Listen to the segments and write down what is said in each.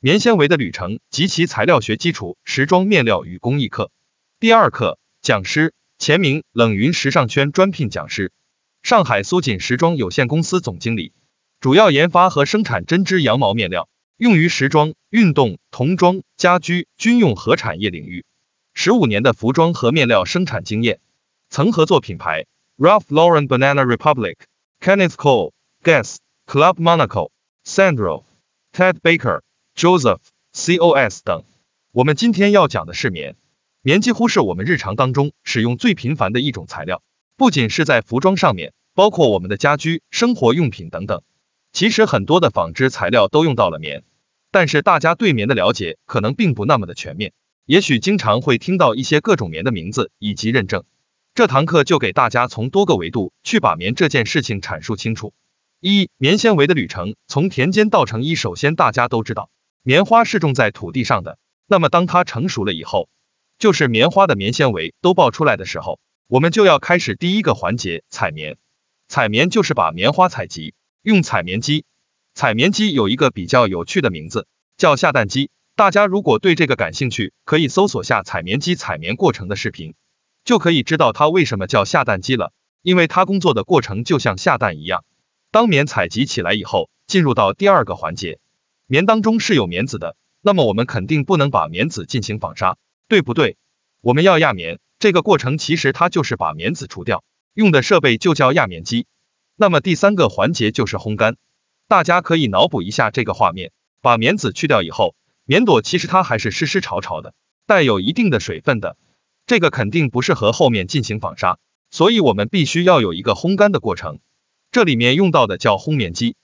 棉纤维的旅程及其材料学基础，时装面料与工艺课。第二课，讲师，钱明，冷云时尚圈专聘讲师，上海苏锦时装有限公司总经理，主要研发和生产针织羊毛面料，用于时装、运动、童装、家居、军用和产业领域。十五年的服装和面料生产经验，曾合作品牌 Ralph Lauren、Banana Republic、Kenneth Cole、Guess、Club Monaco、Sandro、Ted Baker、Joseph、COS 等。我们今天要讲的是棉。棉几乎是我们日常当中使用最频繁的一种材料，不仅是在服装上面，包括我们的家居、生活用品等等。其实很多的纺织材料都用到了棉，但是大家对棉的了解可能并不那么的全面，也许经常会听到一些各种棉的名字以及认证。这堂课就给大家从多个维度去把棉这件事情阐述清楚。一、棉纤维的旅程，从田间到成衣。首先，大家都知道，棉花是种在土地上的，那么当它成熟了以后，就是棉花的棉纤维都爆出来的时候，我们就要开始第一个环节采棉。采棉就是把棉花采集，用采棉机。采棉机有一个比较有趣的名字，叫下蛋机。大家如果对这个感兴趣，可以搜索下采棉机采棉过程的视频，就可以知道它为什么叫下蛋机了。因为它工作的过程就像下蛋一样。当棉采集起来以后，进入到第二个环节，棉当中是有棉籽的，那么我们肯定不能把棉籽进行纺纱，对不对？我们要压棉，这个过程其实它就是把棉籽除掉，用的设备就叫压棉机。那么第三个环节就是烘干，大家可以脑补一下这个画面，把棉籽去掉以后，棉朵其实它还是湿湿潮潮的，带有一定的水分的，这个肯定不适合后面进行纺纱，所以我们必须要有一个烘干的过程。这里面用到的叫烘棉机，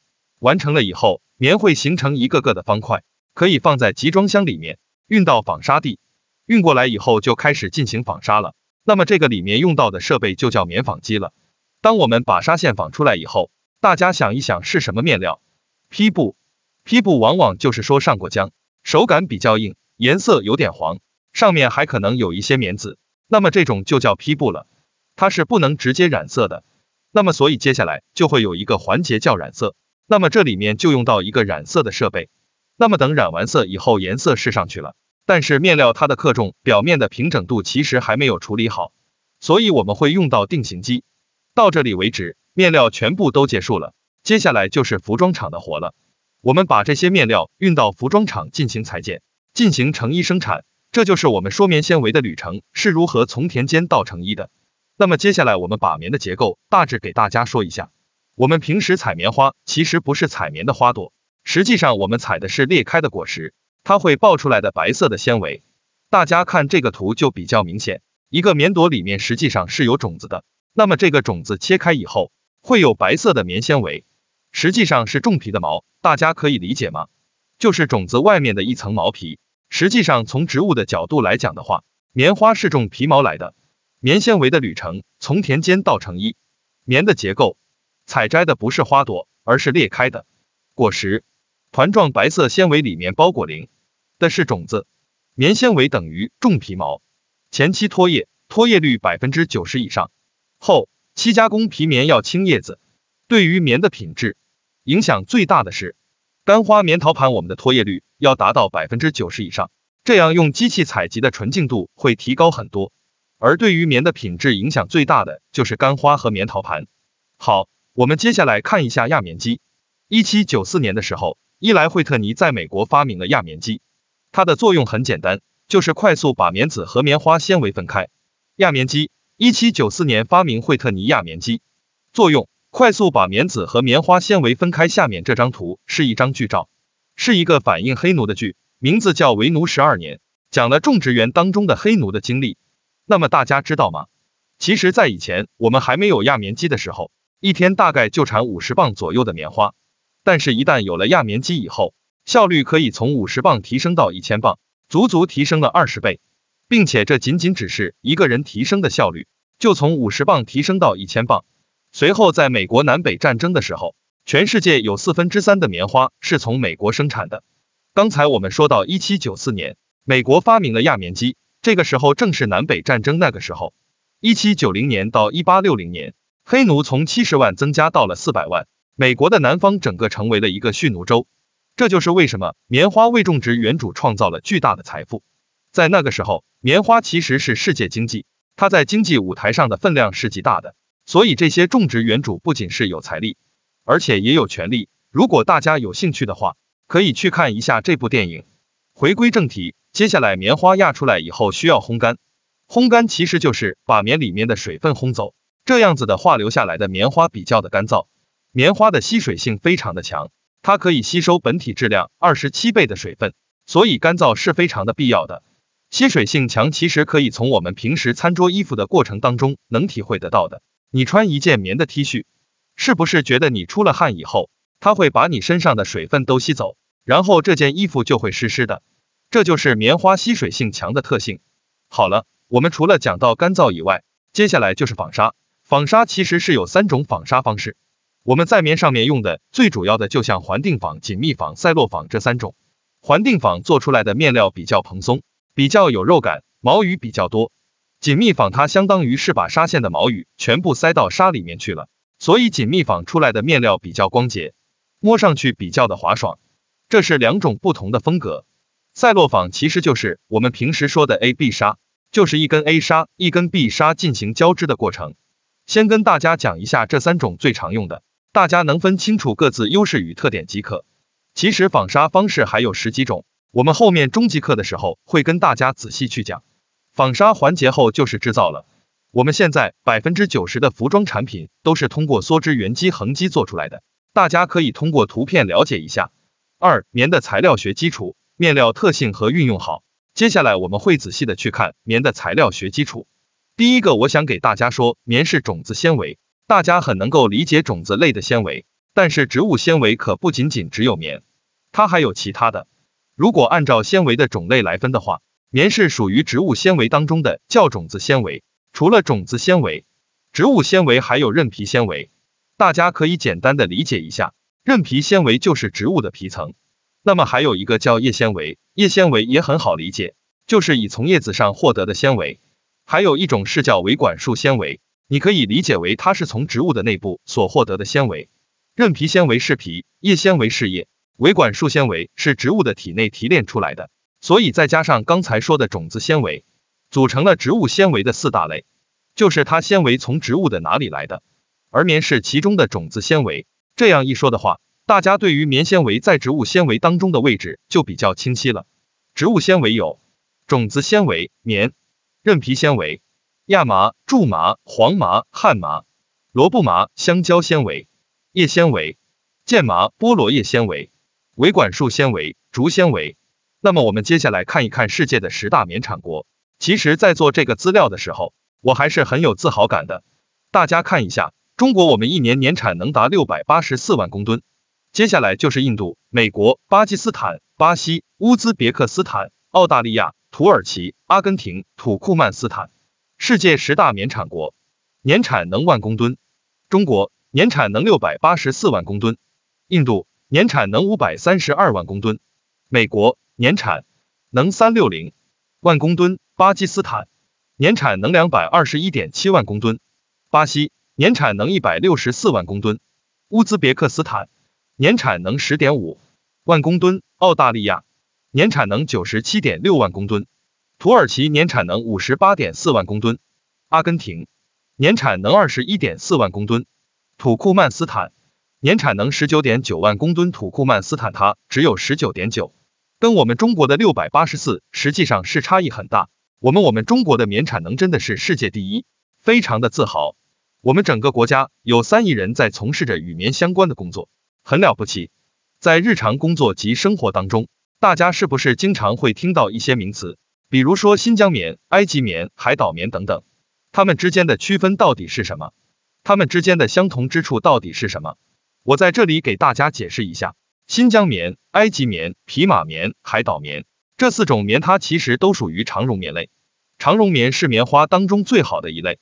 完成了以后，棉会形成一个个的方块，可以放在集装箱里面，运到纺纱地，运过来以后就开始进行纺纱了。那么这个里面用到的设备就叫棉纺机了。当我们把纱线纺出来以后，大家想一想是什么面料？坯布。坯布往往就是说上过浆，手感比较硬，颜色有点黄，上面还可能有一些棉籽，那么这种就叫坯布了，它是不能直接染色的。那么，所以接下来就会有一个环节叫染色。那么这里面就用到一个染色的设备。那么等染完色以后，颜色试上去了，但是面料它的克重、表面的平整度其实还没有处理好，所以我们会用到定型机。到这里为止，面料全部都结束了，接下来就是服装厂的活了。我们把这些面料运到服装厂进行裁剪，进行成衣生产。这就是我们说棉纤维的旅程是如何从田间到成衣的。那么接下来我们把棉的结构大致给大家说一下。我们平时采棉花其实不是采棉的花朵，实际上我们采的是裂开的果实，它会爆出来的白色的纤维。大家看这个图就比较明显，一个棉朵里面实际上是有种子的。那么这个种子切开以后会有白色的棉纤维，实际上是种皮的毛，大家可以理解吗？就是种子外面的一层毛皮。实际上从植物的角度来讲的话，棉花是种皮毛来的。棉纤维的旅程，从田间到成衣。棉的结构，采摘的不是花朵，而是裂开的果实。团状白色纤维里面包裹鳞的是种子。棉纤维等于种皮毛，前期脱叶，脱叶率百分之九十以上。后期加工皮棉要清叶子。对于棉的品质影响最大的是干花棉陶盘，我们的脱叶率要达到百分之九十以上，这样用机器采集的纯净度会提高很多。而对于棉的品质影响最大的就是干花和棉陶盘。好，我们接下来看一下压棉机。一七九四年的时候，伊莱惠特尼在美国发明了压棉机，它的作用很简单，就是快速把棉籽和棉花纤维分开。压棉机，一七九四年发明惠特尼压棉机，作用快速把棉籽和棉花纤维分开。下面这张图是一张剧照，是一个反映黑奴的剧，名字叫《为奴十二年》，讲了种植园当中的黑奴的经历。那么大家知道吗？其实，在以前我们还没有压棉机的时候，一天大概就产五十磅左右的棉花。但是，一旦有了压棉机以后，效率可以从五十磅提升到一千磅，足足提升了二十倍。并且，这仅仅只是一个人提升的效率，就从五十磅提升到一千磅。随后，在美国南北战争的时候，全世界有四分之三的棉花是从美国生产的。刚才我们说到一七九四年，美国发明了压棉机。这个时候正是南北战争那个时候，一七九零年到一八六零年，黑奴从七十万增加到了四百万，美国的南方整个成为了一个蓄奴州。这就是为什么棉花为种植园主创造了巨大的财富。在那个时候，棉花其实是世界经济，它在经济舞台上的分量是极大的。所以这些种植园主不仅是有财力，而且也有权利。如果大家有兴趣的话，可以去看一下这部电影。回归正题，接下来棉花压出来以后需要烘干。烘干其实就是把棉里面的水分烘走，这样子的话留下来的棉花比较的干燥。棉花的吸水性非常的强，它可以吸收本体质量二十七倍的水分，所以干燥是非常的必要的。吸水性强，其实可以从我们平时餐桌衣服的过程当中能体会得到的。你穿一件棉的 T 恤，是不是觉得你出了汗以后，它会把你身上的水分都吸走，然后这件衣服就会湿湿的？这就是棉花吸水性强的特性。好了。我们除了讲到干燥以外，接下来就是纺纱。纺纱其实是有三种纺纱方式。我们在棉上面用的最主要的就像环定纺、紧密纺、赛洛纺这三种。环定纺做出来的面料比较蓬松，比较有肉感，毛羽比较多。紧密纺它相当于是把纱线的毛羽全部塞到纱里面去了，所以紧密纺出来的面料比较光洁，摸上去比较的滑爽。这是两种不同的风格。赛洛纺其实就是我们平时说的 A B 纱。就是一根 A 纱，一根 B 纱进行交织的过程。先跟大家讲一下这三种最常用的，大家能分清楚各自优势与特点即可。其实纺纱方式还有十几种，我们后面中级课的时候会跟大家仔细去讲。纺纱环节后就是制造了。我们现在百分之九十的服装产品都是通过梭织原机横机做出来的，大家可以通过图片了解一下。二、棉的材料学基础，面料特性和运用好。接下来我们会仔细的去看棉的材料学基础。第一个，我想给大家说，棉是种子纤维，大家很能够理解种子类的纤维，但是植物纤维可不仅仅只有棉，它还有其他的。如果按照纤维的种类来分的话，棉是属于植物纤维当中的叫种子纤维。除了种子纤维，植物纤维还有韧皮纤维。大家可以简单的理解一下，韧皮纤维就是植物的皮层。那么还有一个叫叶纤维，叶纤维也很好理解，就是以从叶子上获得的纤维。还有一种是叫维管束纤维，你可以理解为它是从植物的内部所获得的纤维。韧皮纤维是皮，叶纤维是叶，维管束纤维是植物的体内提炼出来的，所以再加上刚才说的种子纤维，组成了植物纤维的四大类，就是它纤维从植物的哪里来的，而棉是其中的种子纤维。这样一说的话。大家对于棉纤维在植物纤维当中的位置就比较清晰了。植物纤维有种子纤维、棉、韧皮纤维、亚麻、苎麻、黄麻、旱麻、萝卜麻、香蕉纤维、叶纤维、剑麻、菠萝叶纤维、维管束纤维、竹纤维。那么我们接下来看一看世界的十大棉产国。其实，在做这个资料的时候，我还是很有自豪感的。大家看一下，中国我们一年年产能达六百八十四万公吨。接下来就是印度、美国、巴基斯坦、巴西、乌兹别克斯坦、澳大利亚、土耳其、阿根廷、土库曼斯坦，世界十大棉产国，年产能万公吨。中国年产能六百八十四万公吨，印度年产能五百三十二万公吨，美国年产能三六零万公吨，巴基斯坦。年产能两百二十一点七万公吨，巴西年产能一百六十四万公吨，乌兹别克斯坦。年产能十点五万公吨，澳大利亚年产能九十七点六万公吨，土耳其年产能五十八点四万公吨，阿根廷年产能二十一点四万公吨，土库曼斯坦年产能十九点九万公吨，土库曼斯坦它只有十九点九，跟我们中国的六百八十四实际上是差异很大。我们我们中国的棉产能真的是世界第一，非常的自豪。我们整个国家有三亿人在从事着与棉相关的工作。很了不起，在日常工作及生活当中，大家是不是经常会听到一些名词，比如说新疆棉、埃及棉、海岛棉等等，它们之间的区分到底是什么？它们之间的相同之处到底是什么？我在这里给大家解释一下，新疆棉、埃及棉、匹马棉、海岛棉这四种棉，它其实都属于长绒棉类。长绒棉是棉花当中最好的一类，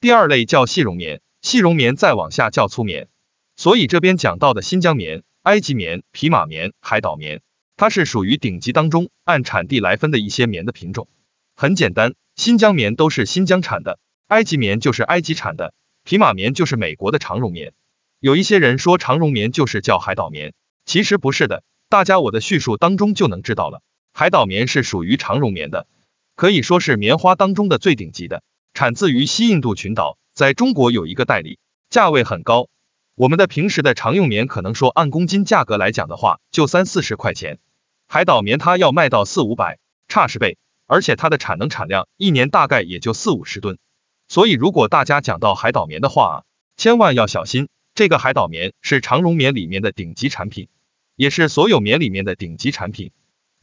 第二类叫细绒棉，细绒棉再往下叫粗棉。所以这边讲到的新疆棉、埃及棉、匹马棉、海岛棉，它是属于顶级当中按产地来分的一些棉的品种。很简单，新疆棉都是新疆产的，埃及棉就是埃及产的，匹马棉就是美国的长绒棉。有一些人说长绒棉就是叫海岛棉，其实不是的，大家我的叙述当中就能知道了。海岛棉是属于长绒棉的，可以说是棉花当中的最顶级的，产自于西印度群岛，在中国有一个代理，价位很高。我们的平时的常用棉，可能说按公斤价格来讲的话，就三四十块钱。海岛棉它要卖到四五百，差十倍，而且它的产能产量一年大概也就四五十吨。所以如果大家讲到海岛棉的话啊，千万要小心。这个海岛棉是长绒棉里面的顶级产品，也是所有棉里面的顶级产品。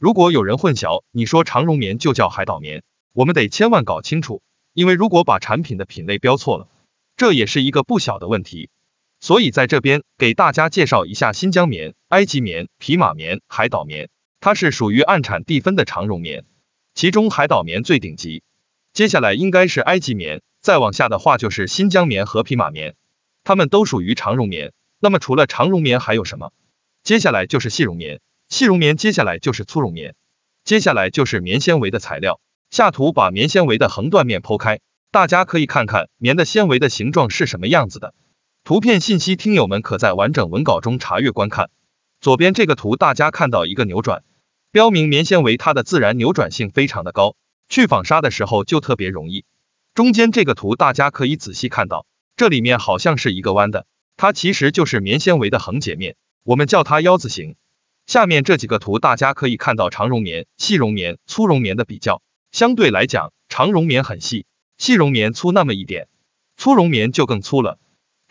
如果有人混淆，你说长绒棉就叫海岛棉，我们得千万搞清楚，因为如果把产品的品类标错了，这也是一个不小的问题。所以在这边给大家介绍一下新疆棉、埃及棉、匹马棉、海岛棉，它是属于按产地分的长绒棉，其中海岛棉最顶级，接下来应该是埃及棉，再往下的话就是新疆棉和匹马棉。它们都属于长绒棉，那么除了长绒棉还有什么？接下来就是细绒棉，细绒棉接下来就是粗绒棉，接下来就是棉纤维的材料。下图把棉纤维的横断面剖开，大家可以看看棉的纤维的形状是什么样子的。图片信息听友们可在完整文稿中查阅观看。左边这个图大家看到一个扭转，标明棉纤维它的自然扭转性非常的高，去纺纱的时候就特别容易。中间这个图大家可以仔细看到。这里面好像是一个弯的，它其实就是棉纤维的横截面，我们叫它腰字形。下面这几个图大家可以看到长绒棉、细绒棉、粗绒棉的比较，相对来讲，长绒棉很细，细绒棉粗那么一点，粗绒棉就更粗了。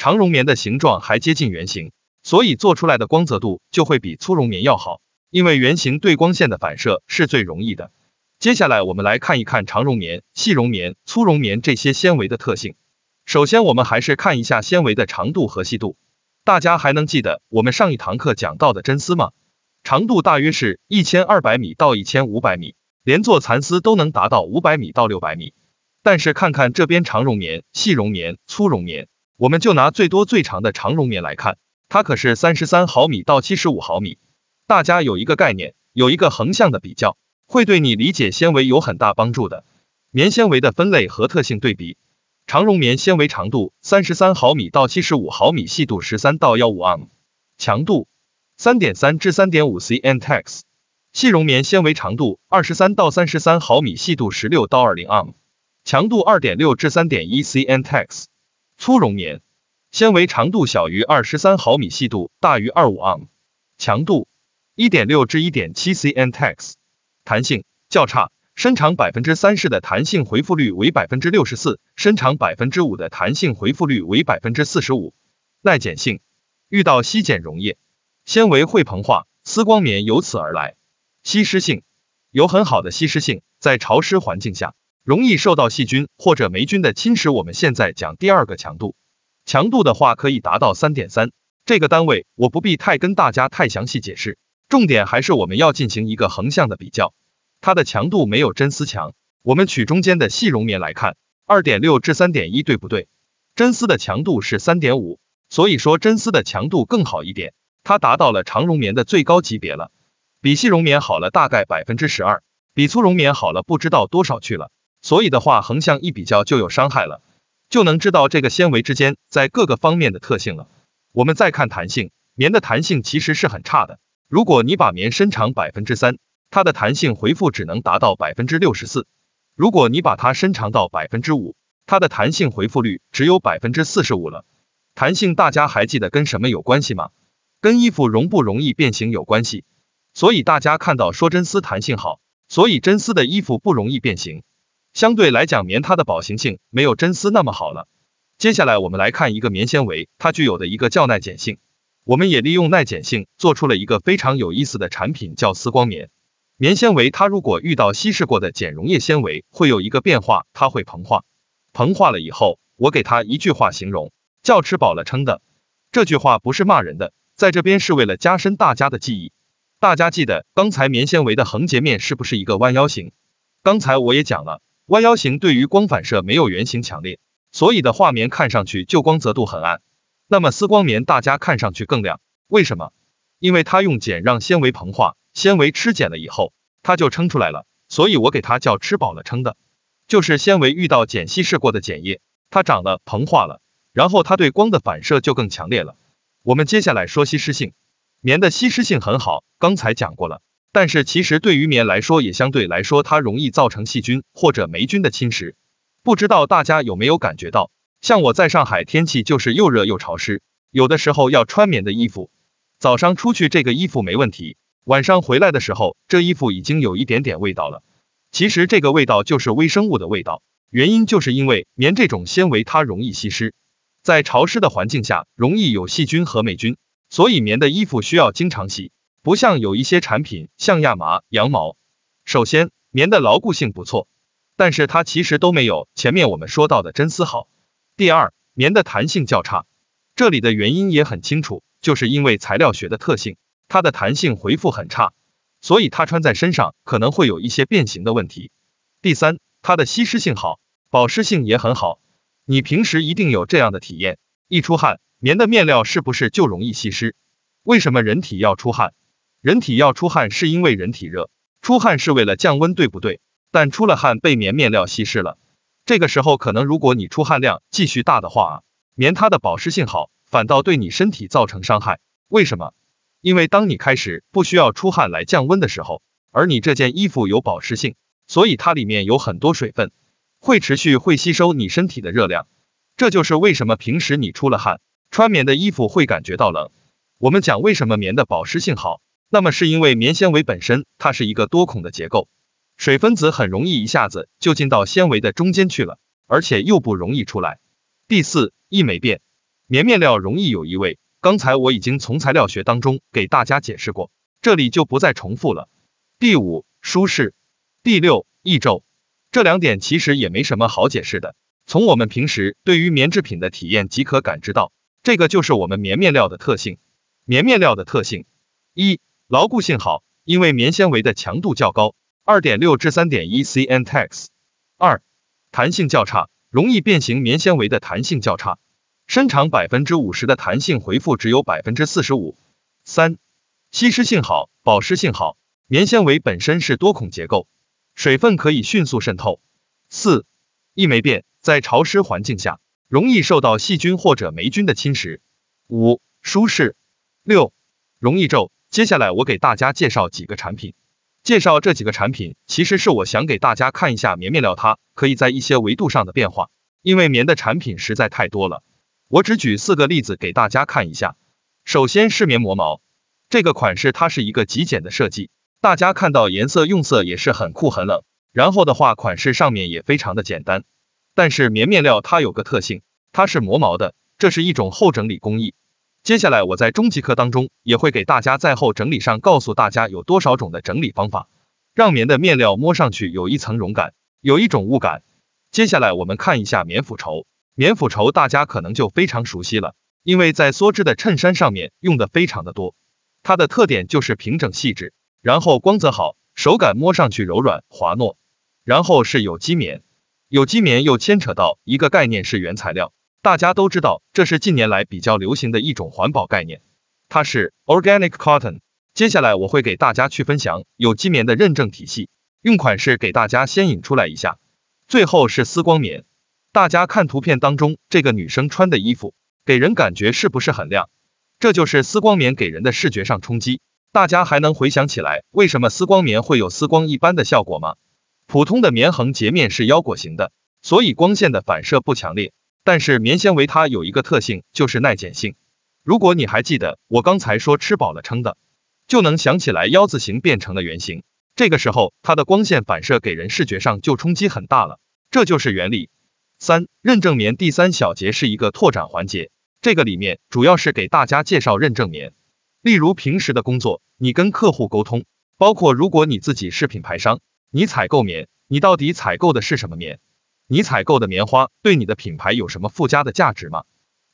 长绒棉的形状还接近圆形，所以做出来的光泽度就会比粗绒棉要好，因为圆形对光线的反射是最容易的。接下来我们来看一看长绒棉、细绒棉、粗绒棉这些纤维的特性。首先，我们还是看一下纤维的长度和细度。大家还能记得我们上一堂课讲到的真丝吗？长度大约是一千二百米到一千五百米，连做蚕丝都能达到五百米到六百米。但是看看这边长绒棉、细绒棉、粗绒棉，我们就拿最多最长的长绒棉来看，它可是三十三毫米到七十五毫米。大家有一个概念，有一个横向的比较，会对你理解纤维有很大帮助的。棉纤维的分类和特性对比。长绒棉纤维长度三十三毫米到七十五毫米，细度十三到幺五 m，强度三点三至三点五 cm/tex。细绒棉纤维长度二十三到三十三毫米，细度十六到二零 m，强度二点六至三点一 cm/tex。粗绒棉纤维长度小于二十三毫米，细度大于二五 m，强度一点六至一点七 cm/tex。弹性较差。伸长百分之三十的弹性回复率为百分之六十四，伸长百分之五的弹性回复率为百分之四十五。耐碱性，遇到稀碱溶液，纤维会膨化，丝光棉由此而来。吸湿性，有很好的吸湿性，在潮湿环境下容易受到细菌或者霉菌的侵蚀。我们现在讲第二个强度，强度的话可以达到三点三，这个单位我不必太跟大家太详细解释，重点还是我们要进行一个横向的比较。它的强度没有真丝强，我们取中间的细绒棉来看，二点六至三点一，对不对？真丝的强度是三点五，所以说真丝的强度更好一点，它达到了长绒棉的最高级别了，比细绒棉好了大概百分之十二，比粗绒棉好了不知道多少去了。所以的话，横向一比较就有伤害了，就能知道这个纤维之间在各个方面的特性了。我们再看弹性，棉的弹性其实是很差的，如果你把棉伸长百分之三。它的弹性回复只能达到百分之六十四，如果你把它伸长到百分之五，它的弹性回复率只有百分之四十五了。弹性大家还记得跟什么有关系吗？跟衣服容不容易变形有关系。所以大家看到说真丝弹性好，所以真丝的衣服不容易变形。相对来讲，棉它的保形性没有真丝那么好了。接下来我们来看一个棉纤维，它具有的一个叫耐碱性。我们也利用耐碱性做出了一个非常有意思的产品，叫丝光棉。棉纤维它如果遇到稀释过的碱溶液纤维，会有一个变化，它会膨化。膨化了以后，我给它一句话形容，叫吃饱了撑的。这句话不是骂人的，在这边是为了加深大家的记忆。大家记得刚才棉纤维的横截面是不是一个弯腰型？刚才我也讲了，弯腰型对于光反射没有圆形强烈，所以的画面看上去就光泽度很暗。那么丝光棉大家看上去更亮，为什么？因为它用碱让纤维膨化。纤维吃碱了以后，它就撑出来了，所以我给它叫吃饱了撑的，就是纤维遇到碱稀释过的碱液，它长了膨化了，然后它对光的反射就更强烈了。我们接下来说吸湿性，棉的吸湿性很好，刚才讲过了。但是其实对于棉来说，也相对来说它容易造成细菌或者霉菌的侵蚀。不知道大家有没有感觉到，像我在上海，天气就是又热又潮湿，有的时候要穿棉的衣服。早上出去这个衣服没问题，晚上回来的时候，这衣服已经有一点点味道了。其实这个味道就是微生物的味道，原因就是因为棉这种纤维它容易吸湿，在潮湿的环境下容易有细菌和霉菌，所以棉的衣服需要经常洗。不像有一些产品，像亚麻、羊毛。首先，棉的牢固性不错，但是它其实都没有前面我们说到的真丝好。第二，棉的弹性较差，这里的原因也很清楚，就是因为材料学的特性，它的弹性回复很差，所以它穿在身上可能会有一些变形的问题。第三，它的吸湿性好，保湿性也很好。你平时一定有这样的体验，一出汗，棉的面料是不是就容易吸湿？为什么人体要出汗？人体要出汗是因为人体热，出汗是为了降温，对不对？但出了汗被棉面料稀释了，这个时候可能如果你出汗量继续大的话啊，棉它的保湿性好，反倒对你身体造成伤害。为什么？因为当你开始不需要出汗来降温的时候，而你这件衣服有保湿性，所以它里面有很多水分，会持续会吸收你身体的热量。这就是为什么平时你出了汗，穿棉的衣服会感觉到冷。我们讲为什么棉的保湿性好。那么是因为棉纤维本身它是一个多孔的结构，水分子很容易一下子就进到纤维的中间去了，而且又不容易出来。第四，易霉变，棉面料容易有异味，刚才我已经从材料学当中给大家解释过，这里就不再重复了。第五，舒适。第六，易皱。这两点其实也没什么好解释的，从我们平时对于棉制品的体验即可感知到，这个就是我们棉面料的特性。棉面料的特性一。牢固性好，因为棉纤维的强度较高，二点六至三点一 cntex。二，弹性较差，容易变形。棉纤维的弹性较差，伸长百分之五十的弹性回复只有百分之四十五。三，吸湿性好，保湿性好。棉纤维本身是多孔结构，水分可以迅速渗透。四，易霉变，在潮湿环境下容易受到细菌或者霉菌的侵蚀。五，舒适。六，容易皱。接下来我给大家介绍几个产品，介绍这几个产品，其实是我想给大家看一下棉面料它可以在一些维度上的变化，因为棉的产品实在太多了，我只举四个例子给大家看一下。首先是棉磨毛，这个款式它是一个极简的设计，大家看到颜色用色也是很酷很冷，然后的话款式上面也非常的简单，但是棉面料它有个特性，它是磨毛的，这是一种后整理工艺。接下来我在中级课当中也会给大家在后整理上告诉大家有多少种的整理方法，让棉的面料摸上去有一层绒感，有一种雾感。接下来我们看一下棉 phủ 绸，棉 phủ 绸大家可能就非常熟悉了，因为在梭织的衬衫上面用的非常的多。它的特点就是平整细致，然后光泽好，手感摸上去柔软滑糯。然后是有机棉，有机棉又牵扯到一个概念是原材料。大家都知道，这是近年来比较流行的一种环保概念，它是 organic cotton。接下来我会给大家去分享有机棉的认证体系，用款式给大家先引出来一下。最后是丝光棉，大家看图片当中这个女生穿的衣服，给人感觉是不是很亮？这就是丝光棉给人的视觉上冲击。大家还能回想起来，为什么丝光棉会有丝光一般的效果吗？普通的棉横截面是腰果形的，所以光线的反射不强烈。但是棉纤维它有一个特性，就是耐碱性。如果你还记得我刚才说吃饱了撑的，就能想起来腰字形变成了圆形，这个时候它的光线反射给人视觉上就冲击很大了，这就是原理。三、认证棉第三小节是一个拓展环节，这个里面主要是给大家介绍认证棉。例如平时的工作，你跟客户沟通，包括如果你自己是品牌商，你采购棉，你到底采购的是什么棉？你采购的棉花对你的品牌有什么附加的价值吗？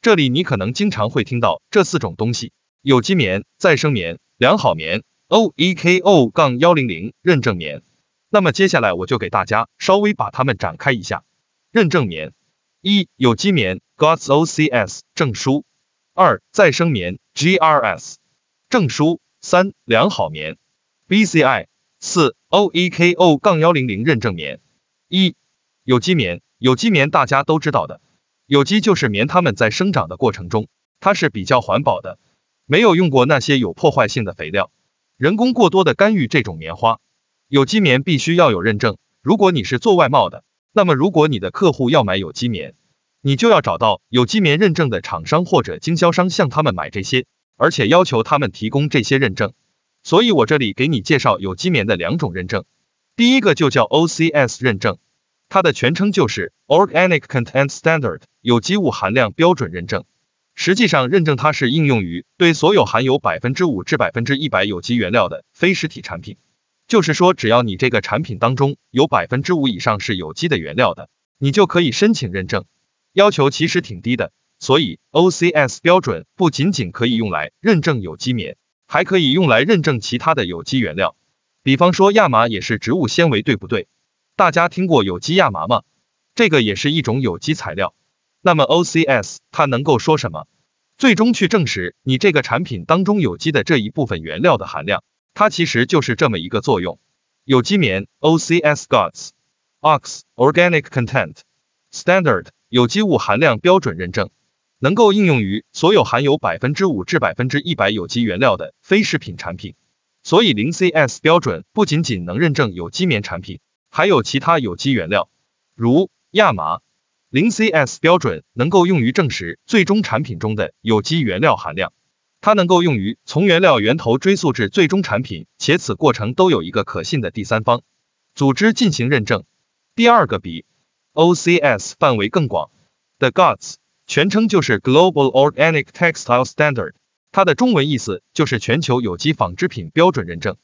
这里你可能经常会听到这四种东西：有机棉、再生棉、良好棉、OEKO- 杠幺零零认证棉。那么接下来我就给大家稍微把它们展开一下。认证棉：一、有机棉 GOTS-OCS 证书；二、再生棉 GRS 证书；三、良好棉 BCI；四、OEKO- 杠幺零零认证棉。一有机棉，有机棉大家都知道的，有机就是棉，它们在生长的过程中，它是比较环保的。没有用过那些有破坏性的肥料，人工过多的干预这种棉花。有机棉必须要有认证。如果你是做外贸的，那么如果你的客户要买有机棉，你就要找到有机棉认证的厂商或者经销商向他们买这些，而且要求他们提供这些认证。所以我这里给你介绍有机棉的两种认证，第一个就叫 OCS 认证，它的全称就是 Organic Content Standard 有机物含量标准认证。实际上，认证它是应用于对所有含有百分之五至百分之一百有机原料的非实体产品。就是说，只要你这个产品当中有百分之五以上是有机的原料的，你就可以申请认证。要求其实挺低的，所以 OCS 标准不仅仅可以用来认证有机棉，还可以用来认证其他的有机原料。比方说亚麻也是植物纤维，对不对？大家听过有机亚麻吗？这个也是一种有机材料。那么 OCS 它能够说什么？最终去证实你这个产品当中有机的这一部分原料的含量。它其实就是这么一个作用。有机棉 OCS Gods Ox Organic Content Standard 有机物含量标准认证，能够应用于所有含有百分之五至百分之一百有机原料的非食品产品。所以零 CS 标准不仅仅能认证有机棉产品，还有其他有机原料，如亚麻。零 CS 标准能够用于证实最终产品中的有机原料含量。它能够用于从原料源头追溯至最终产品，且此过程都有一个可信的第三方组织进行认证。第二个比 OCS 范围更广的 GOTS，全称就是 Global Organic Textile Standard，它的中文意思就是全球有机纺织品标准认证。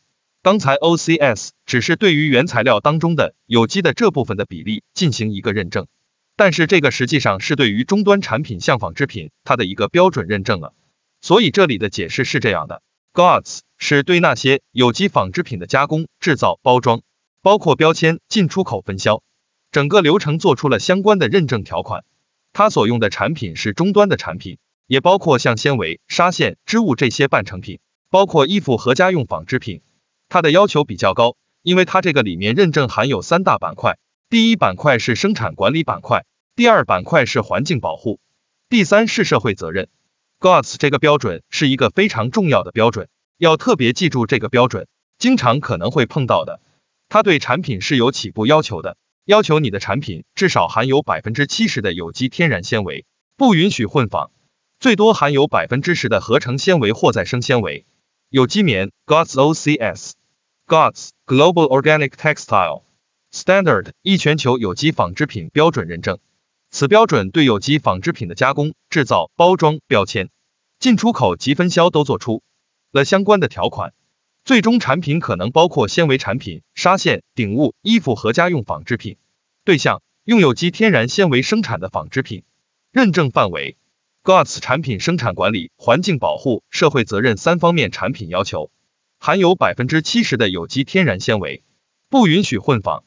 刚才 OCS 只是对于原材料当中的有机的这部分的比例进行一个认证，但是这个实际上是对于终端产品像纺织品它的一个标准认证了。所以这里的解释是这样的，GOTS 是对那些有机纺织品的加工、制造、包装，包括标签、进出口、分销，整个流程做出了相关的认证条款。它所用的产品是终端的产品，也包括像纤维、纱线、织物这些半成品，包括衣服和家用纺织品。它的要求比较高，因为它这个里面认证含有三大板块，第一板块是生产管理板块，第二板块是环境保护，第三是社会责任。GOTS 这个标准是一个非常重要的标准，要特别记住这个标准，经常可能会碰到的。它对产品是有起步要求的，要求你的产品至少含有百分之七十的有机天然纤维，不允许混纺，最多含有百分之十的合成纤维或再生纤维。有机棉 GOTS OCS GOTS Global Organic Textile Standard 一全球有机纺织品标准认证。此标准对有机纺织品的加工、制造、包装、标签、进出口及分销都做出了相关的条款。最终产品可能包括纤维产品、纱线、顶物、衣服和家用纺织品。对象：用有机天然纤维生产的纺织品。认证范围：GOTS 产品生产管理、环境保护、社会责任三方面产品要求，含有百分之七十的有机天然纤维，不允许混纺。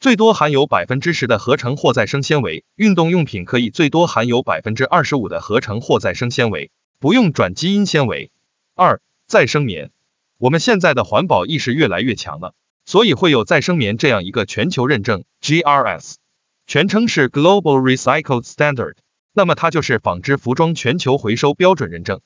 最多含有百分之十的合成或再生纤维，运动用品可以最多含有百分之二十五的合成或再生纤维，不用转基因纤维。二、再生棉。我们现在的环保意识越来越强了，所以会有再生棉这样一个全球认证，GRS，全称是 Global Recycled Standard。那么它就是纺织服装全球回收标准认证。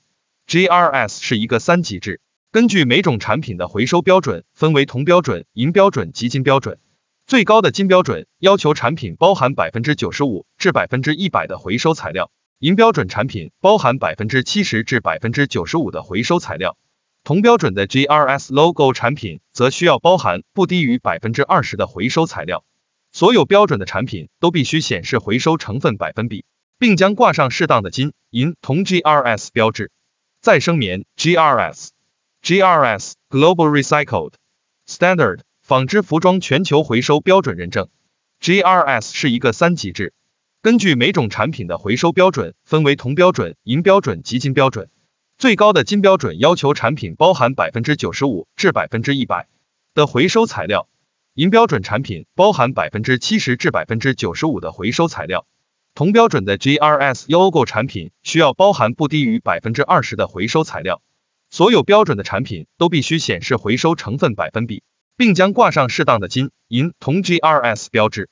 GRS 是一个三级制，根据每种产品的回收标准，分为铜标准、银标准及金标准。最高的金标准要求产品包含百分之九十五至百分之一百的回收材料，银标准产品包含百分之七十至百分之九十五的回收材料，铜标准的 GRS logo 产品则需要包含不低于百分之二十的回收材料。所有标准的产品都必须显示回收成分百分比，并将挂上适当的金、银、铜 GRS 标志。再生棉 GRS GRS Global Recycled Standard。纺织服装全球回收标准认证，GRS 是一个三级制，根据每种产品的回收标准，分为铜标准、银标准及金标准。最高的金标准要求产品包含百分之九十五至百分之一百的回收材料，银标准产品包含百分之七十至百分之九十五的回收材料，铜标准的 GRS logo 产品需要包含不低于百分之二十的回收材料。所有标准的产品都必须显示回收成分百分比。并将挂上适当的金、银、铜 GRS 标志。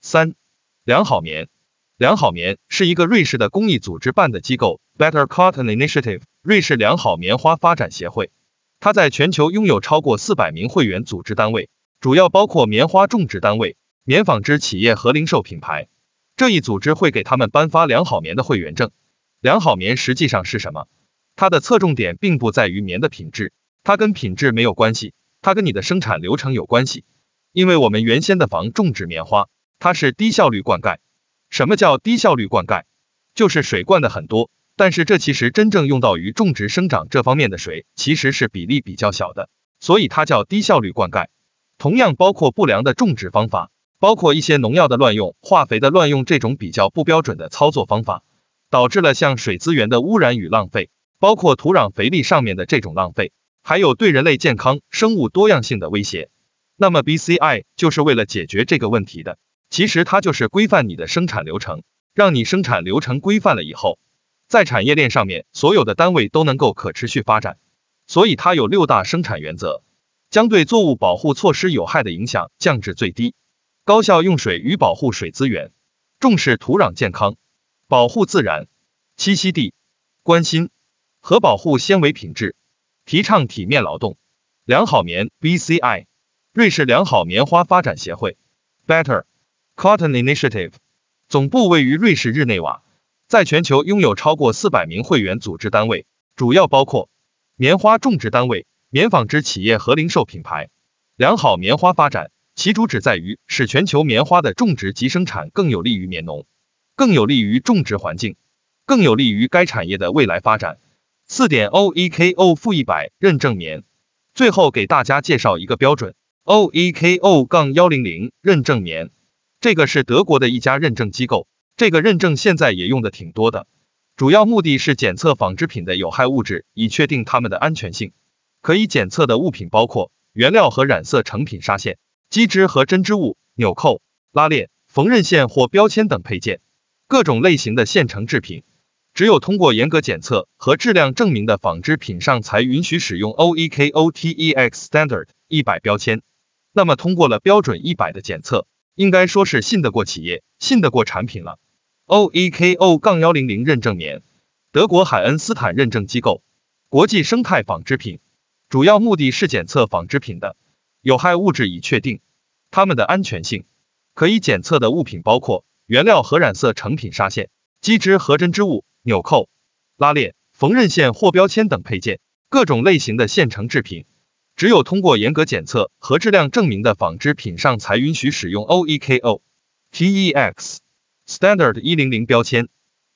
三、良好棉良好棉是一个瑞士的公益组织办的机构，Better Cotton Initiative，瑞士良好棉花发展协会。它在全球拥有超过四百名会员组织单位，主要包括棉花种植单位、棉纺织企业和零售品牌。这一组织会给他们颁发良好棉的会员证。良好棉实际上是什么？它的侧重点并不在于棉的品质，它跟品质没有关系，它跟你的生产流程有关系。因为我们原先的房种植棉花，它是低效率灌溉。什么叫低效率灌溉？就是水灌的很多，但是这其实真正用到于种植生长这方面的水，其实是比例比较小的，所以它叫低效率灌溉。同样包括不良的种植方法，包括一些农药的乱用、化肥的乱用这种比较不标准的操作方法，导致了像水资源的污染与浪费，包括土壤肥力上面的这种浪费，还有对人类健康、生物多样性的威胁。那么 BCI 就是为了解决这个问题的。其实它就是规范你的生产流程，让你生产流程规范了以后，在产业链上面所有的单位都能够可持续发展。所以它有六大生产原则，将对作物保护措施有害的影响降至最低，高效用水与保护水资源，重视土壤健康，保护自然栖息地，关心和保护纤维品质，提倡体面劳动。良好棉 BCI，瑞士良好棉花发展协会 Better。Cotton Initiative 总部位于瑞士日内瓦，在全球拥有超过四百名会员组织单位，主要包括棉花种植单位、棉纺织企业和零售品牌。良好棉花发展，其主旨在于使全球棉花的种植及生产更有利于棉农，更有利于种植环境，更有利于该产业的未来发展。四点 OEKO 负一百认证棉。最后给大家介绍一个标准：OEKO 杠幺零零认证棉。这个是德国的一家认证机构，这个认证现在也用的挺多的，主要目的是检测纺织品的有害物质，以确定它们的安全性。可以检测的物品包括原料和染色成品纱线、机织和针织物、纽扣、拉链、缝纫线或标签等配件，各种类型的现成制品。只有通过严格检测和质量证明的纺织品上才允许使用 OEKO-TEX Standard 一百标签。那么通过了标准一百的检测。应该说是信得过企业，信得过产品了。OEKO- 杠幺零零认证棉，德国海恩斯坦认证机构，国际生态纺织品，主要目的是检测纺织品的有害物质，以确定它们的安全性。可以检测的物品包括原料和染色成品纱线、机织和针织物、纽扣、拉链、缝纫线或标签等配件，各种类型的现成制品。只有通过严格检测和质量证明的纺织品上才允许使用 OEKO-TEX Standard 一零零标签。